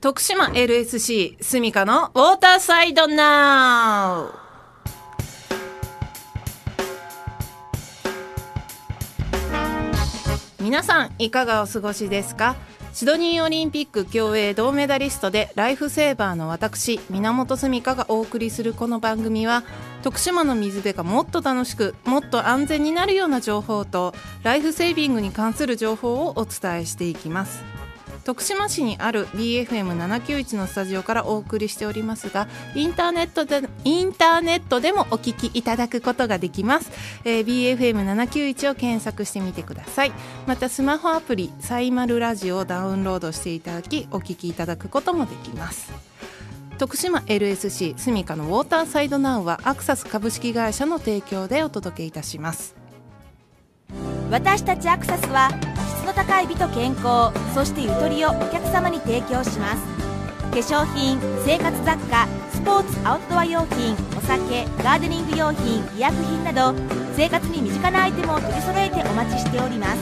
徳島 LSC スミカのウォーターサイドナウ。皆さんいかがお過ごしですか？シドニーオリンピック競泳銅メダリストでライフセーバーの私源澄香がお送りするこの番組は徳島の水辺がもっと楽しくもっと安全になるような情報とライフセービングに関する情報をお伝えしていきます。徳島市にある BFM791 のスタジオからお送りしておりますがインターネットでインターネットでもお聞きいただくことができます、えー、BFM791 を検索してみてください。またスマホアプリサイマルラジオをダウンロードしていただきお聞きいただくこともできます。徳島 LSC スミカのウォーターサイドナウはアクサス株式会社の提供でお届けいたします。私たちアクサスはの高い美と健康そしてゆとりをお客様に提供します。化粧品生活雑貨スポーツアウトドア用品お酒ガーデニング用品医薬品など生活に身近なアイテムを取り揃えてお待ちしております。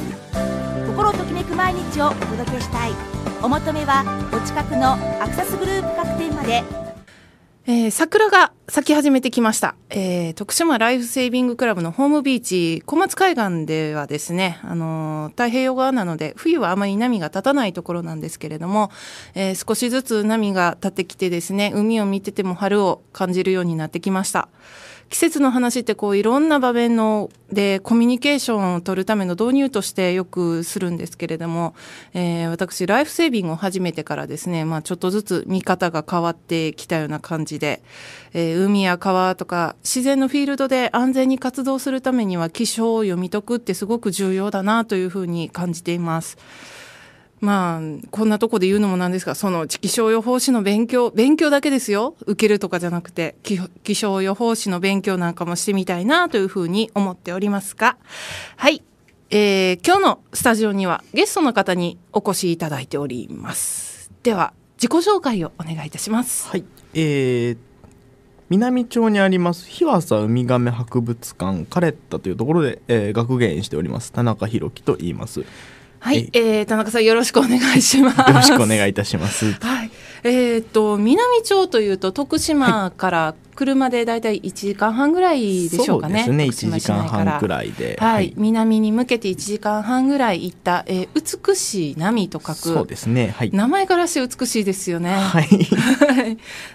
心ときめく毎日をお届けしたい。お求めはお近くのアクサスグループ各店まで。えー、桜が咲き始めてきました、えー、徳島ライフセービングクラブのホームビーチ小松海岸ではですね、あのー、太平洋側なので冬はあまり波が立たないところなんですけれども、え、少しずつ波が立ってきてですね海を見てても春を感じるようになってきました。季節の話ってこういろんな場面のでコミュニケーションを取るための導入としてよくするんですけれども、えー、私ライフセービングを始めてからですね、まあ、ちょっとずつ見方が変わってきたような感じで、えー、海や川とか自然のフィールドで安全に活動するためには気象を読み解くってすごく重要だなというふうに感じています。まあ、こんなとこで言うのもなんですが、その気象予報士の勉強、勉強だけですよ。受けるとかじゃなくて、気象予報士の勉強なんかもしてみたいなというふうに思っておりますが、はい。えー、今日のスタジオにはゲストの方にお越しいただいております。では、自己紹介をお願いいたします。はい。えー、南町にあります日和佐ウミガメ博物館カレッタというところで、えー、学芸員しております田中弘樹と言います。はい、えー、田中さんよろしくお願いします。よろしくお願いいたします。はい、えっ、と南町というと徳島から車でだいたい1時間半ぐらいでしょうかね。そうですね、1時間半ぐらいで。はい、はい、南に向けて1時間半ぐらい行った、えー、美しい波と書く。そうですね、はい。名前からして美しいですよね。はい。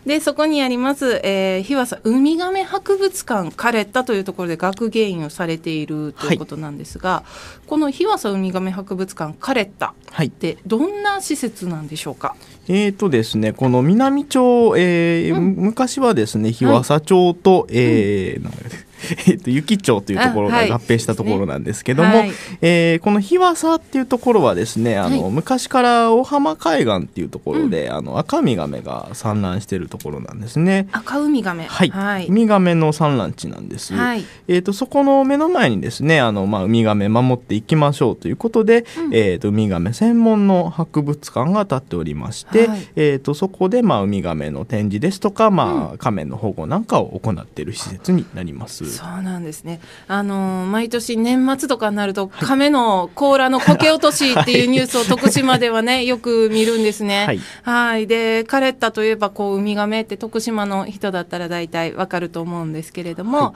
で、そこにあります、えー、日和佐ウミガメ博物館カレッタというところで学芸員をされているということなんですが、はい、この日和佐ウミガメ博物館カレッタってどんな施設なんでしょうか？えーとですね、この南町、えー、うん、昔はですね日和佐町と、はい、えー、うんえっと、雪町というところが合併したところなんですけども、はい、えー、この日和佐っていうところはですねあの、はい、昔から大浜海岸っていうところで、うん、あの赤ウミガメが産卵しているところなんですね。赤ウミガメはい、はい、ウミガメの産卵地なんです、はい、えーと、そこの目の前にですねあの、まあ、ウミガメ守っていきましょうということで、うん、えーと、ウミガメ専門の博物館が建っておりまして、えーと、そこで、まあ、ウミガメの展示ですとか、まあ、うん、亀の保護なんかを行っている施設になります。そうなんですね。あの毎年年末とかになると、亀の甲羅のこけ落としっていうニュースを徳島ではね、よく見るんですね。はい。はいで、カレッタといえば、こう、ウミガメって徳島の人だったら大体わかると思うんですけれども、はい、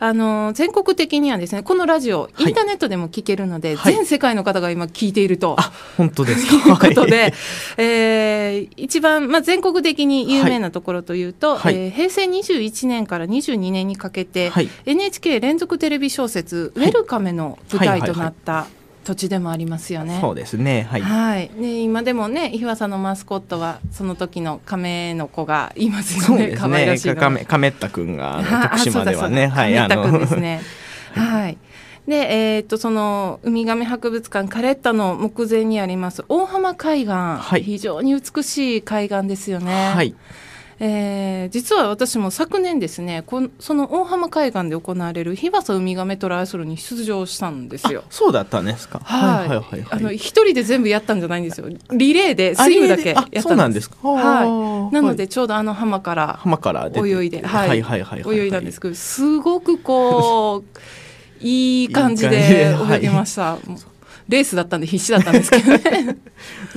あの全国的にはですね、このラジオ、インターネットでも聞けるので、はい、全世界の方が今聞いていると。あ、本当ですか？と いうことで、えー、一番、まあ、全国的に有名なところというと、はい、えー、平成21年から22年にかけて、はい、NHK 連続テレビ小説「ウェルカメ」の舞台となった土地でもありますよね。そうですね。はい。はい。ね今でもね日和佐のマスコットはその時の亀の子がいますよね。可愛、らしい亀亀田くんが徳島ではねはい亀田くんですね。はい。で、えー、っとそのウミガメ博物館カレッタの目前にあります大浜海岸、はい、非常に美しい海岸ですよね。はい。えー、実は私も昨年ですねこその大浜海岸で行われる日和佐ウミガメトライアスロンに出場したんですよ。そうだったんですか。はい、はい、はい、あの一人で全部やったんじゃないんですよ。リレーでスイムだけやったんです。はい。なのでちょうどあの浜から浜から泳いで、はい、はいはいはい泳いだんですけど、すごくこう いい感じで泳ぎました。レースだったんで必死だったんですけどね。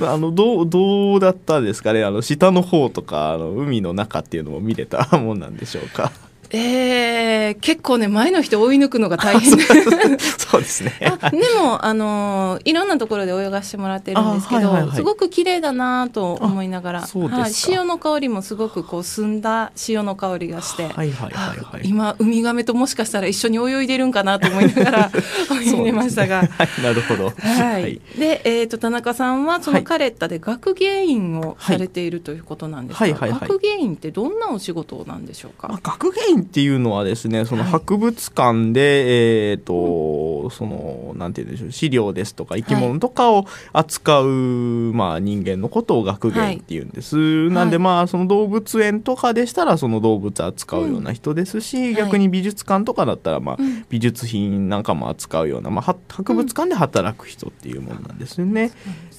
あのどうどうだったですかね。あの下の方とかあの海の中っていうのも見れたもんなんでしょうかえー、結構ね前の人追い抜くのが大変。でそうですね。あでもあのいろんなところで泳がしてもらってるんですけど、はいはい、すごく綺麗だなと思いながら、はい、潮の香りもすごくこう澄んだ潮の香りがして、はいはいはいはい、今ウミガメともしかしたら一緒に泳いでるんかなと思いながら 泳いでましたが、ね。はい、なるほど、はい、で、えーと、田中さんはそのカレッタで学芸員をされているということなんですが、はい。はいはいはい、学芸員ってどんなお仕事なんでしょうか、まあ、学芸員っていうのはですねその博物館で、えっ、ー、とそのなんて言うんでしょう資料ですとか生き物とかを扱う、まあ、人間のことを学芸ってい。うんです、はい、なんでまあその動物園とかでしたらその動物扱うような人ですし、うん、逆に美術館とかだったら、まあ、美術品なんかも扱うような、まあ、博物館で働く人っていうものなんですよね。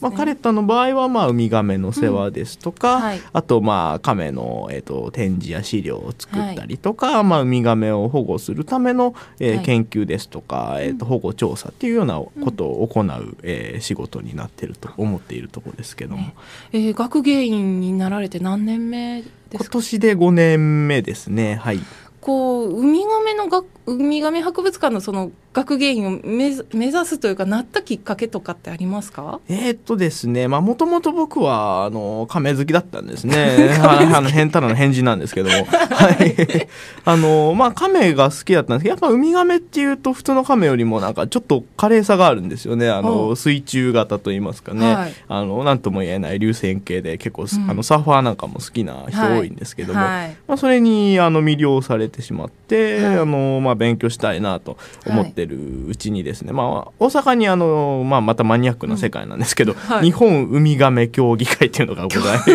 まあ、カレッタの場合は、まあ、ウミガメの世話ですとか、うん。はい、あと、まあ、亀の、えーと、展示や資料を作ったりとか、はい、まあ、ウミガメを保護するための、えー、はい、研究ですとか、えーと、保護調査っていうようなことを行う、うん、えー、仕事になっていると思っているところですけども、ね、えー、学芸員になられて何年目ですか？今年で5年目ですね。はい。こうウミガメのがウミガメ博物館のその学芸員を目目指すというかなったきっかけとかってありますか？えー、っとですねまあもともと僕はあの亀好きだったんですね。あの変たらの返事なんですけども。はい。あのまあ亀が好きだったんですけどやっぱウミガメっていうと普通の亀よりもなんかちょっと華麗さがあるんですよね。あの水中型といいますかね、はい、あのなんとも言えない流線形で結構、うん、あのサーファーなんかも好きな人多いんですけども、はい。はい、まあ、それにあの魅了されてしまって、あのまあ、勉強したいなと思ってるうちにですね、まあ、大阪にあの、まあ、またマニアックな世界なんですけど、うん。はい、日本ウミガメ協議会っていうのがございます。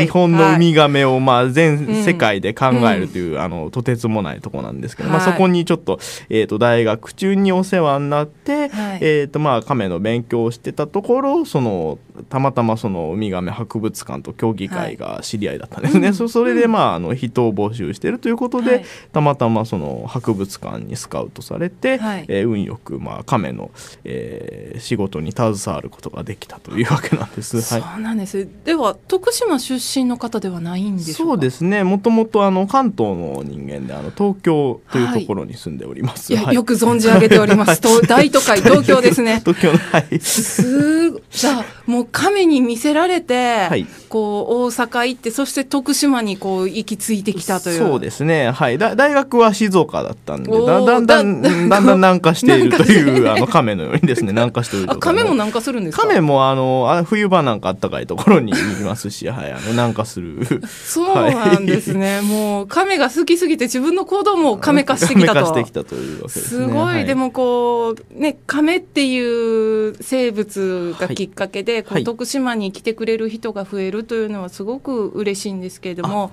日本のウミガメをまあ全世界で考えるという、うん、あのとてつもないとこなんですけど、はい、まあ、そこにちょっと,、えー、と大学中にお世話になって、はい、えーとまあ、亀の勉強をしてたところそのたまたまそのウミガメ博物館と協議会が知り合いだったんですね、はい、それでまああの人を募集してるということで、たまたまその博物館にスカウトされて、はい、えー、運よく、まあ、亀の、えー、仕事に携わることができたというわけなんです。はい、そうなんです。では徳島出身の方ではないんでそうですね。もともとあの関東の人間であの東京というところに住んでおります。はい、よく存じ上げております。大都会 東京ですね。東京はい。すじゃあもう亀に見せられて、はい、こう大阪行ってそして徳島にこう行き着いてきたという。そうですね。はい。だ大学は静岡だったんでだだんだんだんだん南下しているというあの亀のようにですね南下している亀も南下するんですか？亀もあのあ冬場なんかあったかいところに行きますし、はい、あの南下する。そうなんですね、はい、もう亀が好きすぎて自分の行動も亀化してきたと。してきたというわけです、ごい、はい、でもこうね亀っていう生物がきっかけで、こう徳島に来てくれる人が増えるというのはすごく嬉しいんですけれども、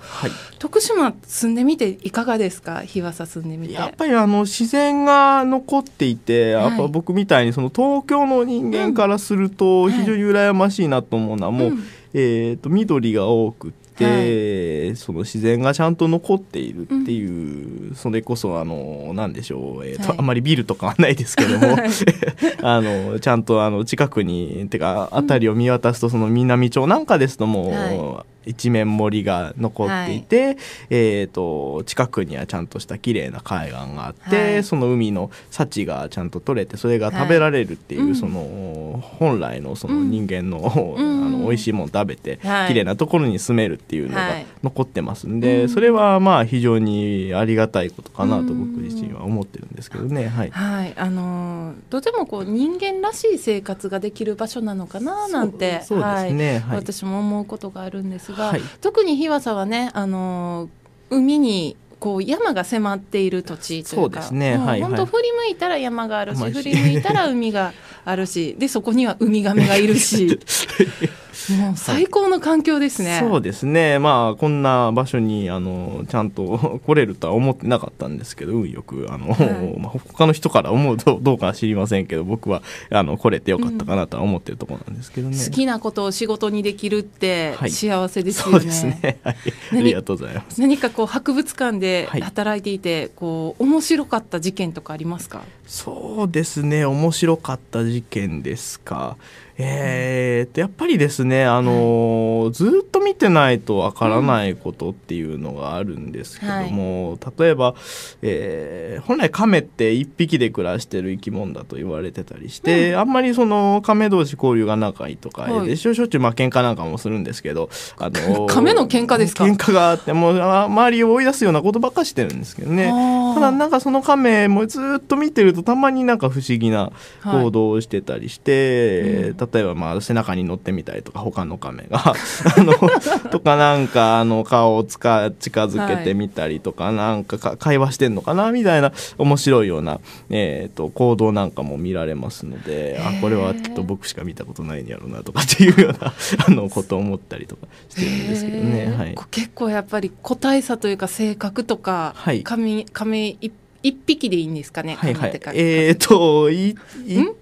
徳島住んでみていかがですか？日和佐住んでみて。やっぱりあの自然が残っていてやっぱ僕みたいにその東京の人間からすると非常に羨ましいなと思うのはもう、えー、と緑が多くて、はい、その自然がちゃんと残っているっていう、うん、それこそあの何でしょう、えーと、はい、あんまりビルとかはないですけども あのちゃんとあの近くにてか辺りを見渡すとその南町なんかですともう、はい一面森が残っていて、はい、えーと、近くにはちゃんとした綺麗な海岸があって、はい、その海の幸がちゃんと取れてそれが食べられるっていう、はい、その本来のその人間の,、うん、あの美味しいもの食べて、はい、綺麗なところに住めるっていうのが残ってますんで、それはまあ非常にありがたいことかなと僕自身は思ってるんですけどね。はい、はい、あのとてもこう人間らしい生活ができる場所なのかななんてそうですね、はい、私も思うことがあるんですが、はい、特に日和佐はねあの海にこう山が迫っている土地というかそうですね、はい本当振り向いたら山があるし振り向いたら海があるしでそこにはウミガメがいるし もう最高の環境ですね、はい、そうですね。まあこんな場所にあのちゃんと 来れるとは思ってなかったんですけど運よくあの、はい、まあ、他の人から思うとどうかは知りませんけど僕はあの来れてよかったかなとは思ってるところなんですけどね、うん、好きなことを仕事にできるって幸せですよね、はい、そうですね、はい、ありがとうございます。何かこう博物館で働いていて、こう面白かった事件とかありますか？そうですね。面白かった事件ですかえー、とやっぱりですね、あのー、ずっと見てないとわからないことっていうのがあるんですけども、うんはい、例えば、えー、本来亀って1匹で暮らしてる生き物だと言われてたりして、うん、あんまりその亀同士交流が仲いいとか、はい、でしょっちゅうまあ喧嘩なんかもするんですけど、あのー、亀の喧嘩ですか？喧嘩があってもう周りを追い出すようなことばっかしてるんですけどねただなんかその亀もずっと見てるとたまになんか不思議な行動をしてたりして、はいうん。例えばまあ背中に乗ってみたりとか他の亀が あの とかなんかあの顔をつか近づけてみたりとか、はい、なんかか会話してんのかなみたいな面白いような、えーと、行動なんかも見られますのであこれはきっと僕しか見たことないんやろうなとかっていうような あのことを思ったりとかしてるんですけどね。はい、結構やっぱり個体差というか性格とか、はい、亀亀一一匹でいいんですかね。はいはい。えっ、ー、と一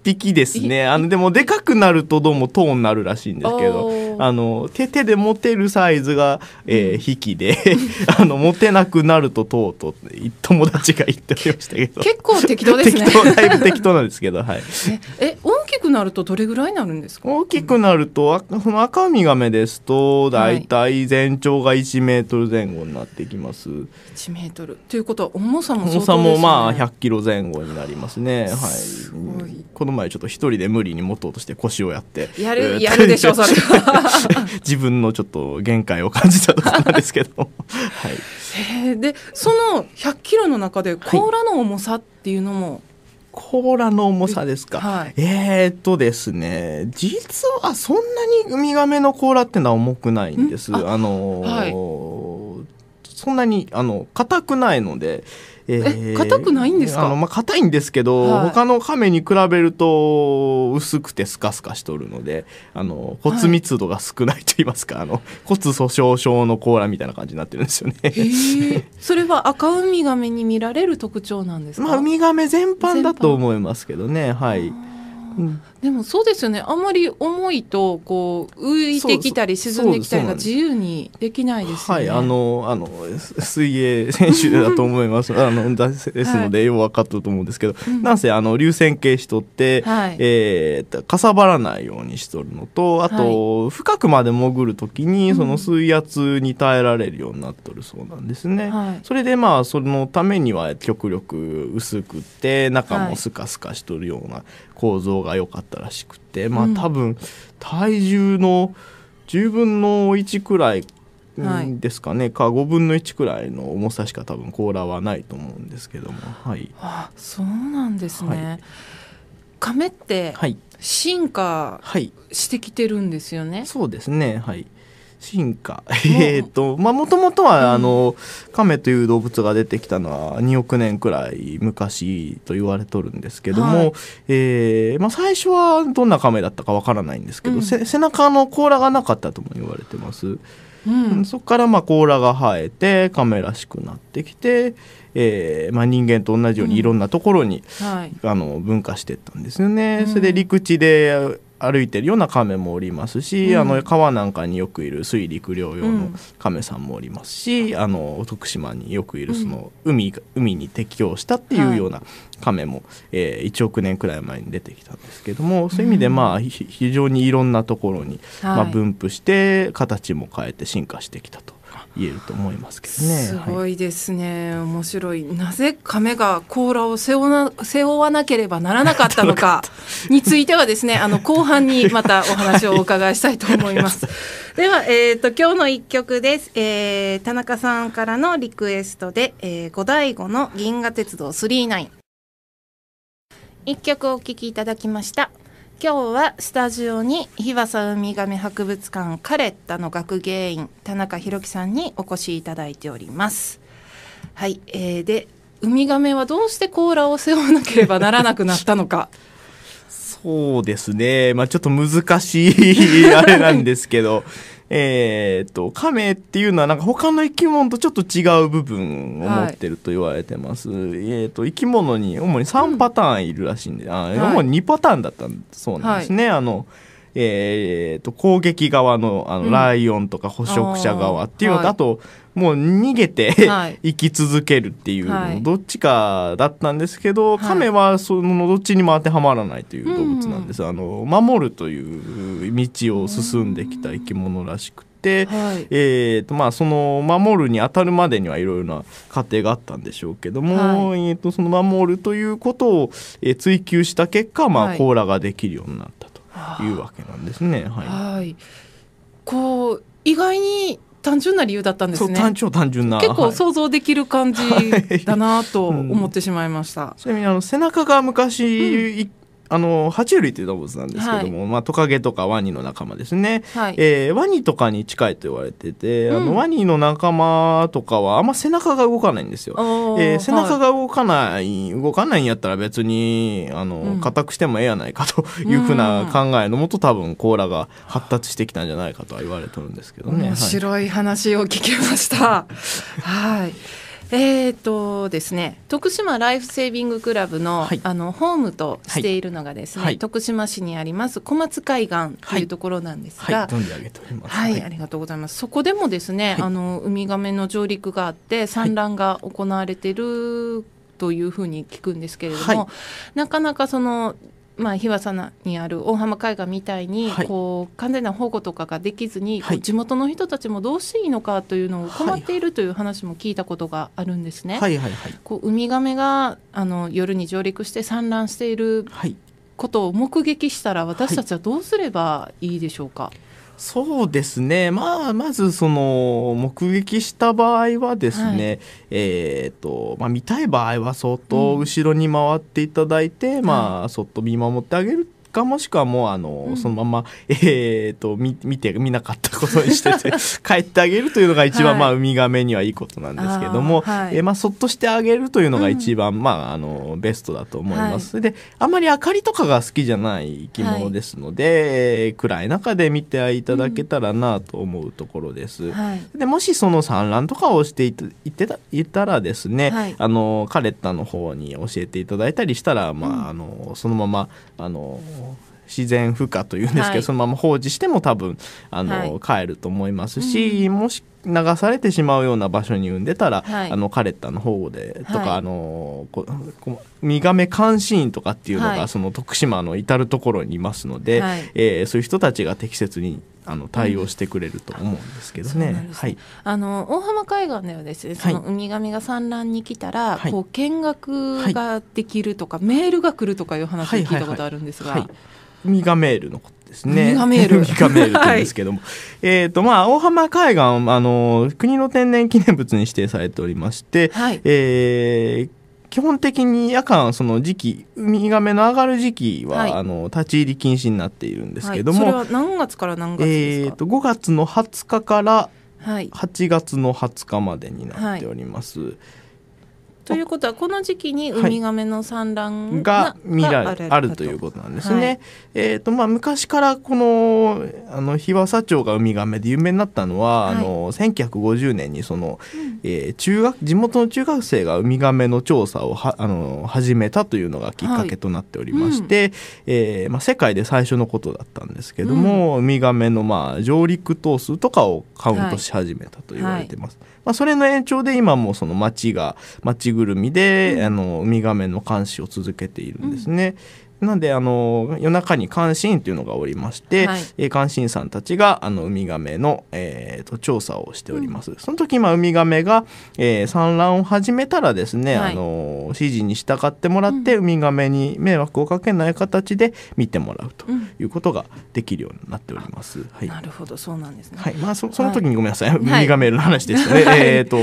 匹ですね。あのでもでかくなるとどうもトーンになるらしいんですけど、あの手手で持てるサイズが、えー、匹で、あの持てなくなるととうと友達が言っておりましたけど。結構適当ですね。適当だいぶ適当なんですけど、はい。え大きくなるとどれぐらいになるんですか？大きくなるとその赤ウミガメですとだいたい全長が1メートル前後になってきます。1メートルということは重さも重さももまあ100キロ前後になりますね。はい。この前ちょっと一人で無理に持とうとして腰をやって。やる、やるでしょ、それは。自分のちょっと限界を感じたところなんですけど。はい。で、その100キロの中で甲羅の重さっていうのも、はい甲羅の重さですか、はい、えー、っとですね実はそんなにウミガメの甲羅ってのは重くないんです。あのーはい、そんなにあの硬くないのでえ硬くないんですか？あの、まあ、硬いんですけど、はい、他の亀に比べると薄くてスカスカしとるのであの骨密度が少ないと言いますか、はい、あの骨粗しょう症の甲羅みたいな感じになってるんですよね。それは赤ウミガメに見られる特徴なんですか？まあウミガメ全般だと思いますけどね。はい。でもそうですよね。あんまり重いとこう浮いてきたり沈んできたりが自由にできないですよね。はいあのあの水泳選手だと思います。あのですので、よう分かったと思うんですけど、うん、なんせあの流線形しとって、はい、えー、かさばらないようにしとるのとあと、はい、深くまで潜る時にその水圧に耐えられるようになっとるそうなんですね。はい、それでまあそのためには極力薄くって中もスカスカしとるような構造が良かったらしくて、まあ多分体重の10分の1くらいですかね、はい、か5分の1くらいの重さしか多分甲羅はないと思うんですけども。はい。あそうなんですね、はい、亀って進化してきてるんですよね、はい、そうですね。はい進化。えっとまあもともとは、あの亀という動物が出てきたのは2億年くらい昔と言われとるんですけども、はい、えー、まあ、最初はどんな亀だったかわからないんですけど、うん、背中の甲羅がなかったとも言われてます。うん、そこからまあ甲羅が生えて亀らしくなってきて、えーまあ、人間と同じようにいろんなところに、うんはい、あの分化していったんですよね。それで陸地で歩いてるような亀もおりますし、うん、あの川なんかによくいる水陸両用の亀さんもおりますし、うん、あの徳島によくいるその海,、海に適応したっていうような亀も、はい、えー、1億年くらい前に出てきたんですけどもそういう意味でまあ非常にいろんなところに、まあ、分布して形も変えて進化してきたと。言えると思いますけどね。すごいですね、はい、面白い。なぜ亀が甲羅を背負な背負わなければならなかったのか についてはですね、あの後半にまたお話をお伺いしたいと思います。では、えっ、ー、と今日の一曲です、えー。田中さんからのリクエストで、えー、五醍醐の銀河鉄道39。一曲お聴きいただきました。今日はスタジオに日和佐ウミガメ博物館カレッタの学芸員田中弘樹さんにお越しいただいておりますはい、えー、でウミガメはどうして甲羅を背負わなければならなくなったのかそうですね。まあちょっと難しい あれなんですけど、えっと、亀っていうのはなんか他の生き物とちょっと違う部分を持ってると言われてます。えっと、生き物に主に3パターンいるらしいんで、あはい主に2パターンだったそうなんですね。あの、えー、と攻撃側のあの、うん。ライオンとか捕食者側っていうのと、あーはい。あともう逃げて、はい。生き続けるっていう、はい。どっちかだったんですけど、はい。亀はそのどっちにも当てはまらないという動物なんです、あの守るという道を進んできた生き物らしくて、はい。えーとまあ、その守るに当たるまでにはいろいろな過程があったんでしょうけども、はえー、とその守るということを、えー追求した結果、まあはい。甲羅ができるようになったというわけなんですね。はい。はい。こう意外に単純な理由だったんですね。単純単純な結構はい想像できる感じはい。だなとうん思ってしまいました、ちなみにあの背中が昔、いあの爬虫類という動物なんですけども、まあ、トカゲとかワニの仲間ですね、はい、えーワニとかに近いと言われてて、あうんのワニの仲間とかはあんま背中が動かないんですよ。えー背中はいが動かない、動かないんやったら別にあの、うん固くしてもええやないかというふうな考えのもと多分甲羅が発達してきたんじゃないかとは言われてるんですけどね。面白い話を聞きました。はい。えーとですね、徳島ライフセービングクラブの,、はい。あのホームとしているのがですね、はい。徳島市にあります小松海岸というところなんですはい、が、存じ上げております。はい、ありがとうございます。そこでもですね、はい。あのウミガメの上陸があって産卵が行われているというふうに聞くんですけれども、はい。なかなかそのまあ、日和佐那にある大浜海岸みたいに、はい。こう完全な保護とかができずに、はい。地元の人たちもどうしていいのかというのを困っているという話も聞いたことがあるんですね。はい。はい。はい。こうウミガメがあの夜に上陸して産卵しているはい。ことを目撃したら私たちはどうすればいいでしょうか？そうですね、まあ、まずその目撃した場合はですね、はい。えーとまあ、見たい場合はそっと後ろに回っていただいて、まあ、そっと見守ってあげるかもしくはもうあの、うん。そのまま、えー、と見見て見なかったことにしてて 帰ってあげるというのが一番、はい。まあ、ウミガメにはいいことなんですけども、はい。えーまあ、そっとしてあげるというのが一番、まあ、あのベストだと思います。であまり明かりとかが好きじゃない生き物ですので、えー暗い中で見ていただけたらなと思うところです。はい。でもしその産卵とかをしていたいてたいたらですね、はい。あのカレッタの方に教えていただいたりしたら、まあうん。あのそのままあの自然孵化というんですけど、はい。そのまま放置しても多分あの、帰ると思いますし、うもし流されてしまうような場所に産んでたら、はい。あのカレッタの方でとか、はい。あのここウミガメ監視員とかっていうのが、はい。その徳島の至る所にいますので、はい。えーそういう人たちが適切にあの対応してくれると思うんですけどね。そうなんはい。あの大浜海岸ではですね、そのウミガメが産卵に来たら、はい。こう見学ができるとか、メールが来るとかいう話を聞いたことあるんですが、はい、ウミガメールのことですね。ウミガメール。ウミガメールって言うんですけども。えっと、まあ、大浜海岸、あの、国の天然記念物に指定されておりまして、はい。えー基本的に夜間その時期ウミガメの上がる時期は、はい。あの立ち入り禁止になっているんですけども、はい、それは何月から何月ですか、えーと5月の20日からはい、8月の20日までになっております。ということはこの時期にウミガメの産卵が見られがあるということなんですね。はい。えっ、とまあ昔からこのあの日和佐町がウミガメで有名になったのは、はい。あの1950年にその、えー中学地元の中学生がウミガメの調査をはあの始めたというのがきっかけとなっておりまして、えーまあ世界で最初のことだったんですけども、ウミガメのまあ上陸頭数とかをカウントし始めたと言われてます。まあそれの延長で今もその町が町ぐるみで、あのウミガメの監視を続けているんですね。なんであの夜中に監視員というのがおりまして、はい。えー監視員さんたちがあのウミガメの、えーと調査をしております。その時、まあ、ウミガメが、えー産卵を始めたらですね、はい。あの指示に従ってもらって、ウミガメに迷惑をかけない形で見てもらうとうん。いうことができるようになっております。はい。なるほど。そうなんですね、はい。まあ、そその時にごめんなさい、ウミはいガメの話でしたね。はい。えっ、と、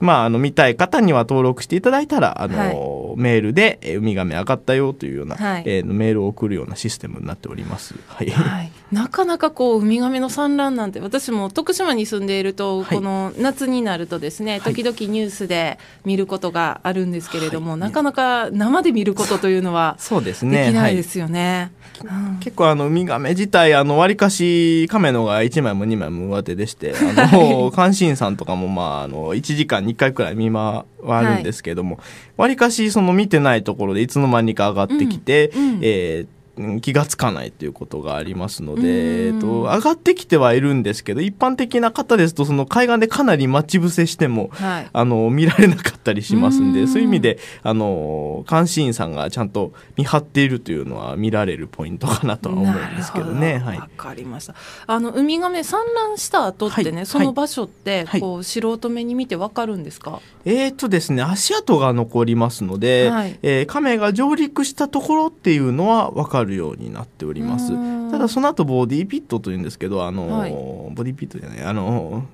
まあ、あの、見たい方には登録していただいたら、あの、メールで、えーウミガメ上がったよというような、はいえーメールを送るようなシステムになっております。はい。はい、なかなかこうウミガメの産卵なんて私も徳島に住んでいると、この夏になるとですね時々ニュースで見ることがあるんですけれども、なかなか生で見ることというのはそうですね。できないですよね。結構あのウミガメ自体あのわりかし亀のが1枚も2枚も上手でして あの監視員さんとかもまああの1時間に1回くらい見回るんですけどもわり、かしその見てないところでいつの間にか上がってきて、うんうん、えー気がつかないということがありますので、えっと、上がってきてはいるんですけど一般的な方ですとその海岸でかなり待ち伏せしても、はい、あの見られなかったりしますんでそういう意味であの監視員さんがちゃんと見張っているというのは見られるポイントかなとは思うんですけどね。わ、はい、かりました。あのウミガメ産卵した後ってね、はい、その場所ってこう、素人目に見てわかるんですか？えっ、とですね足跡が残りますので、はい、えー、亀が上陸したところっていうのはわかるようになっております。ただその後ボディピットというんですけどあの、はい、ボディピットじゃないあの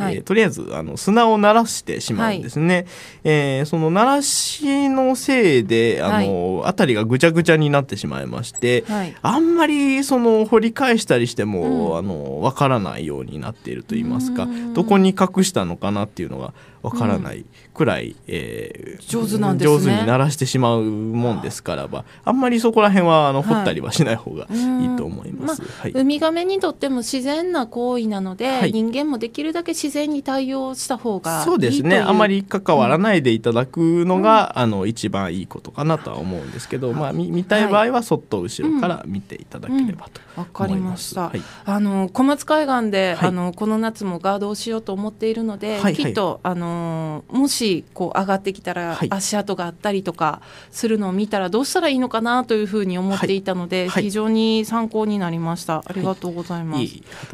はい、えー、とりあえずあの砂を鳴らしてしまうんですね、はい、えー、その鳴らしのせいであの、はい、辺りがぐちゃぐちゃになってしまいまして、はい、あんまりその掘り返したりしても、うん、あの分からないようになっていると言いますかどこに隠したのかなっていうのがわからないくらい、うん、えー、上手なんです、ね、上手に鳴らしてしまうもんですからばあんまりそこら辺はあの、掘ったりはしない方がいいと思います、まあ、はい、ウミガメにとっても自然な行為なので、はい、人間もできるだけ自然に対応した方がそうですね。あまり関わらないでいただくのが、うん、あの一番いいことかなとは思うんですけど、まあ、見見たい場合はそっと後ろから見ていただければとわ、かりました、あの小松海岸で、あのこの夏もガードをしようと思っているので、きっとあののもしこう上がってきたら足跡があったりとかするのを見たらどうしたらいいのかなというふうに思っていたので、非常に参考になりました。ありがとうございます。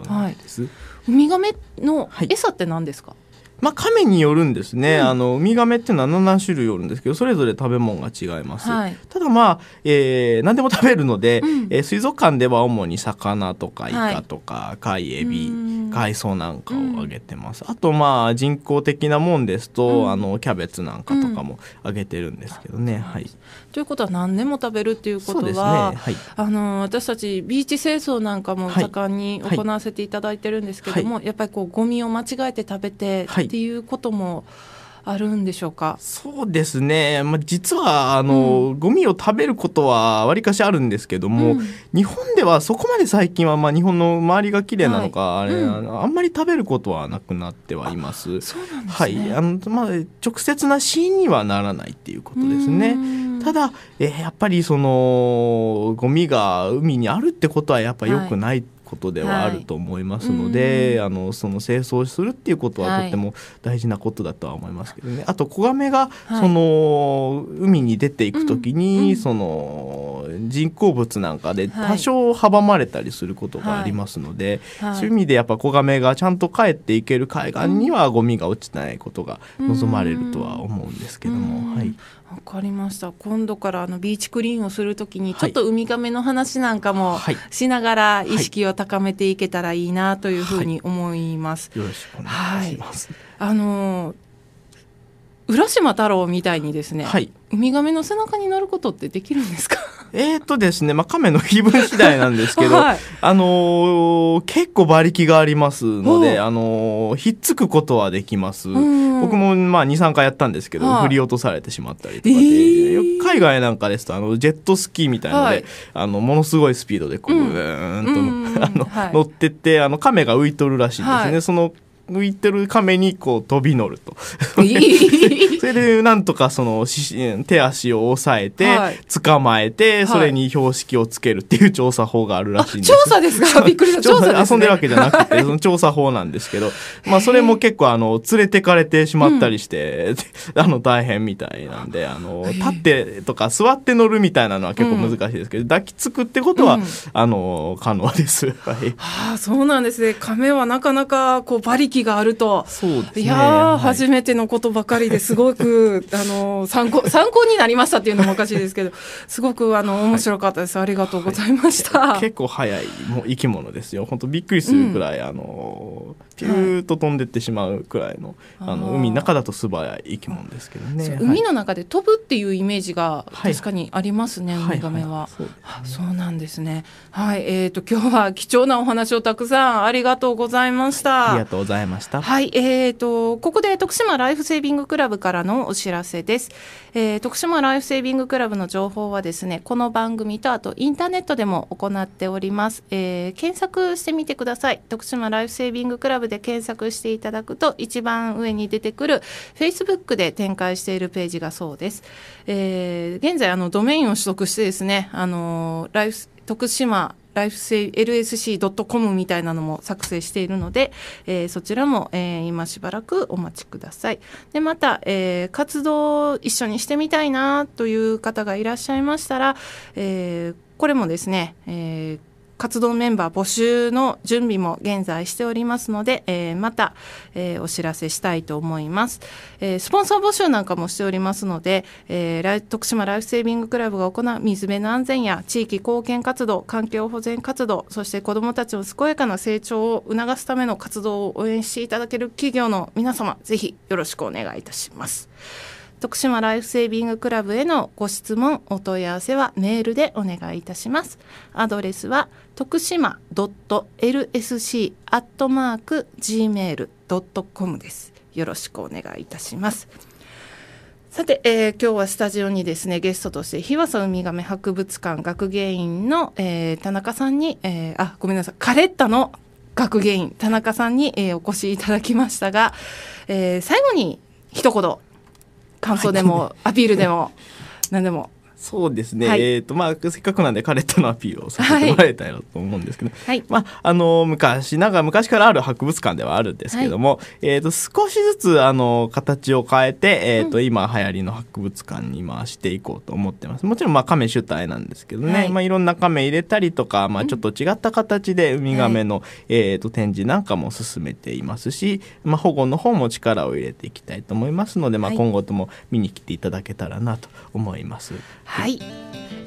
はい、ウミガメの餌って何ですか、まあ、亀によるんですね、うん、あのウミガメっていうのは7種類おるんですけどそれぞれ食べ物が違います、はい、ただまあ、えー、何でも食べるので、うん、えー、水族館では主に魚とかイカとか貝エビ海藻なんかをあげてます、うん、あとまあ人工的なもんですと、あのキャベツなんかとかもあげてるんですけどね、はいということは何年も食べるっていうことは、ね。はい、あの私たちビーチ清掃なんかも盛んに行わせていただいてるんですけども、はい、やっぱりこうゴミを間違えて食べてっていうことも、あるんでしょうか？そうですね、まあ、実はあの、うん、ゴミを食べることはわりかしあるんですけども、うん、日本ではそこまで最近は、まあ、日本の周りが綺麗なのか、はい、あれ、うん、あんまり食べることはなくなってはいます。そうなんです、ね、はい。あのまあ、直接な死因にはならないっていうことですね。ただ、えー、やっぱりそのゴミが海にあるってことはやっぱ良くない、はいことではあると思いますので、はい、あのその清掃するっていうことはとっても大事なことだとは思いますけどね、はい、あと子ガメがその、海に出ていく時に、うん、その人工物なんかで多少阻まれたりすることがありますので、そういう意味でやっぱ子ガメがちゃんと帰っていける海岸にはゴミが落ちないことが望まれるとは思うんですけども。はい。わかりました。今度からあのビーチクリーンをするときにちょっとウミガメの話なんかもしながら意識を高めていけたらいいなというふうに思います。はい、よろしくお願いします。はい、あの浦島太郎みたいにですね、はい、ウミガメの背中に乗ることってできるんですかえっとですね、まあ、亀の気分次第なんですけど、はい、あのー、結構馬力がありますので、あのー、ひっつくことはできます。僕もまあ2、3回やったんですけど、振り落とされてしまったりとかで、えー、海外なんかですと、あの、ジェットスキーみたいなので、はい、あの、ものすごいスピードでこう、うん、ーんと、あの、はい、乗ってって、あの、亀が浮いとるらしいんですね。その浮いてる亀にこう飛び乗ると。それでなんとかその手足を押さえて捕まえてそれに標識をつけるっていう調査法があるらしいんです、調査ですか？びっくりした。調査、ね、遊んでるわけじゃなくてその調査法なんですけど。まあそれも結構あの連れてかれてしまったりして、うん、あの大変みたいなんであの立ってとか座って乗るみたいなのは結構難しいですけど、うん、抱きつくってことは、うん、あの可能です。はい、はあそうなんですね。亀はなかなかこう馬力があると、ね、いや、はい、初めてのことばかりですごく あの参考参考になりましたっていうのもおかしいですけど、すごくあの面白かったです。ありがとうございました。はい、結構早いもう生き物ですよ。本当びっくりするくらい、うん、あのピューと飛んでってしまうくらいの,、あの海の中だと素早い生き物ですけどね、海の中で飛ぶっていうイメージが確かにありますね、ウミガメは、そうなんですね。はいえーと、今日は貴重なお話をたくさんありがとうございました、ありがとうございました。はいえーとここで徳島ライフセービングクラブからのお知らせです、えー、徳島ライフセービングクラブの情報はですねこの番組とあとインターネットでも行っております、えー、検索してみてください。徳島ライフセービングクラブで検索していただくと一番上に出てくる Facebook で展開しているページがそうです、えー、現在あのドメインを取得してですねあのライフ徳島ライフセイ LSC.com みたいなのも作成しているので、えー、そちらも、えー、今しばらくお待ちください。で、また、えー、活動を一緒にしてみたいなという方がいらっしゃいましたら、えー、これもですね、えー活動メンバー募集の準備も現在しておりますので、えー、また、えー、お知らせしたいと思います、えー、スポンサー募集なんかもしておりますので、えー、徳島ライフセービングクラブが行う水辺の安全や地域貢献活動環境保全活動そして子どもたちの健やかな成長を促すための活動を応援していただける企業の皆様ぜひよろしくお願いいたします。徳島ライフセービングクラブへのご質問お問い合わせはメールでお願いいたしますアドレスは徳島 .lsc.gmail.com です。よろしくお願いいたします。さて、えー、今日はスタジオにですねゲストとして日和佐ウミガメ博物館学芸員の、えー、田中さんに、えー、あごめんなさいカレッタの学芸員田中さんに、えー、お越しいただきましたが、えー、最後に一言感想でもアピールでも何でもそうですね、はい、えっ、ー、とまあせっかくなんで彼とのアピールをさせてもらえたらと思うんですけど、はい、まああの昔なんか昔からある博物館ではあるんですけども、はい、えっ、ー、と少しずつあの形を変えてえっ、ー、と、うん、今流行りの博物館に回していこうと思ってます。もちろんまあ亀主体なんですけどね、まあいろんな亀入れたりとかまあちょっと違った形でウミガメの、えっ、と展示なんかも進めていますし、まあ保護の方も力を入れていきたいと思いますので、まあ今後とも見に来ていただけたらなと思います。はい。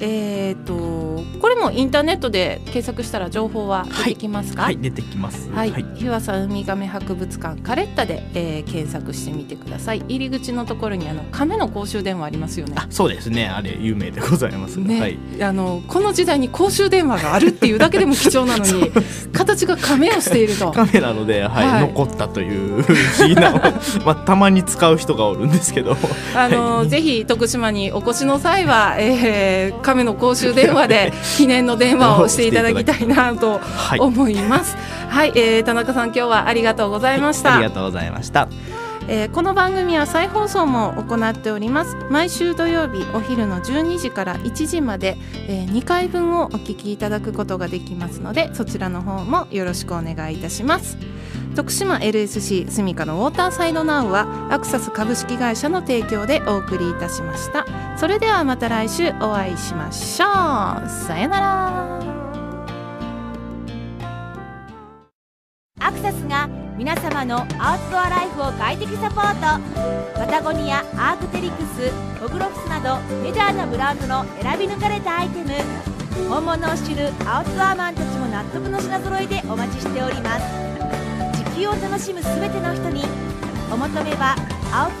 えーと、これもインターネットで検索したら情報は出てきますか、はい、はい、出てきます。はい、はい、日和佐ウミガメ博物館カレッタで、えー、検索してみてください。入り口のところにあの亀の公衆電話ありますよね。あそうですね。あれ有名でございますね、はい、あのこの時代に公衆電話があるっていうだけでも貴重なのに 形が亀をしていると。亀なので、はい、はい、残ったという不思議な まあたまに使う人がおるんですけど。あの、ぜひ徳島にお越しの際は、えー、亀の公衆電話で 記念の電話をしていただきたいなと思います。はい、はい、えー、田中さん今日はありがとうございました。はい、ありがとうございました。えー、この番組は再放送も行っております毎週土曜日お昼の12時から1時まで、えー、2回分をお聞きいただくことができますのでそちらの方もよろしくお願いいたします徳島 LSC スミカのウォーターサイドナウはアクサス株式会社の提供でお送りいたしました。それではまた来週お会いしましょう。さよなら。アクサスが皆様のアウトドアライフを快適サポート。パタゴニアアークテリクスホグロフスなどメジャーなブランドの選び抜かれたアイテム。本物を知るアウトドアマンたちも納得の品揃えでお待ちしております。球を楽しむ全ての人にお求めは青木